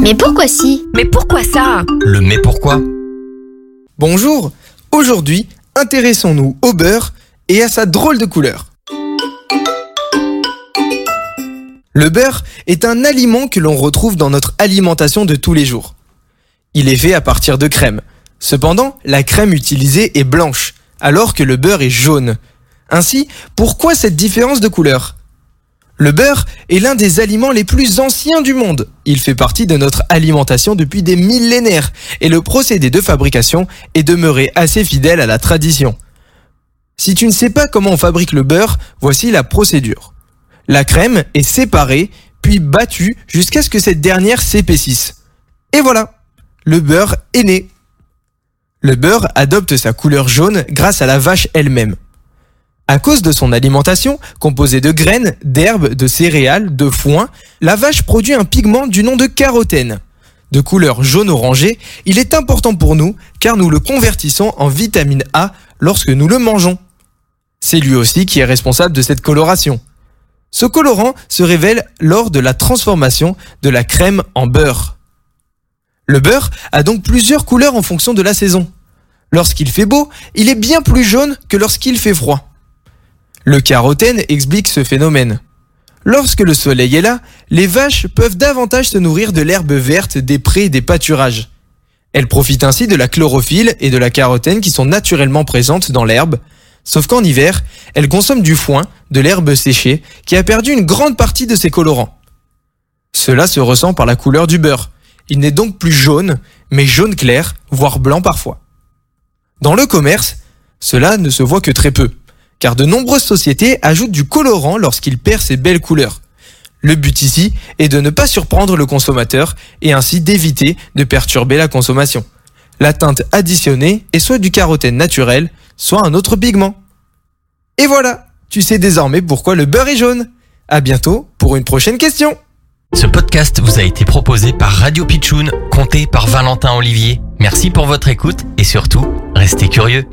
Mais pourquoi si? Mais pourquoi ça? Le mais pourquoi? Bonjour, aujourd'hui, intéressons-nous au beurre et à sa drôle de couleur. Le beurre est un aliment que l'on retrouve dans notre alimentation de tous les jours. Il est fait à partir de crème. Cependant, la crème utilisée est blanche, alors que le beurre est jaune. Ainsi, pourquoi cette différence de couleur? Le beurre est l'un des aliments les plus anciens du monde. Il fait partie de notre alimentation depuis des millénaires et le procédé de fabrication est demeuré assez fidèle à la tradition. Si tu ne sais pas comment on fabrique le beurre, voici la procédure. La crème est séparée, puis battue jusqu'à ce que cette dernière s'épaississe. Et voilà, le beurre est né. Le beurre adopte sa couleur jaune grâce à la vache elle-même. À cause de son alimentation, composée de graines, d'herbes, de céréales, de foin, la vache produit un pigment du nom de carotène. De couleur jaune-orangé, il est important pour nous car nous le convertissons en vitamine A lorsque nous le mangeons. C'est lui aussi qui est responsable de cette coloration. Ce colorant se révèle lors de la transformation de la crème en beurre. Le beurre a donc plusieurs couleurs en fonction de la saison. Lorsqu'il fait beau, il est bien plus jaune que lorsqu'il fait froid. Le carotène explique ce phénomène. Lorsque le soleil est là, les vaches peuvent davantage se nourrir de l'herbe verte des prés et des pâturages. Elles profitent ainsi de la chlorophylle et de la carotène qui sont naturellement présentes dans l'herbe, sauf qu'en hiver, elles consomment du foin, de l'herbe séchée, qui a perdu une grande partie de ses colorants. Cela se ressent par la couleur du beurre. Il n'est donc plus jaune, mais jaune clair, voire blanc parfois. Dans le commerce, cela ne se voit que très peu, car de nombreuses sociétés ajoutent du colorant lorsqu'il perd ses belles couleurs. Le but ici est de ne pas surprendre le consommateur et ainsi d'éviter de perturber la consommation. La teinte additionnée est soit du carotène naturel, soit un autre pigment. Et voilà, tu sais désormais pourquoi le beurre est jaune. À bientôt pour une prochaine question. Ce podcast vous a été proposé par Radio Pitchoun, compté par Valentin Olivier. Merci pour votre écoute et surtout, restez curieux.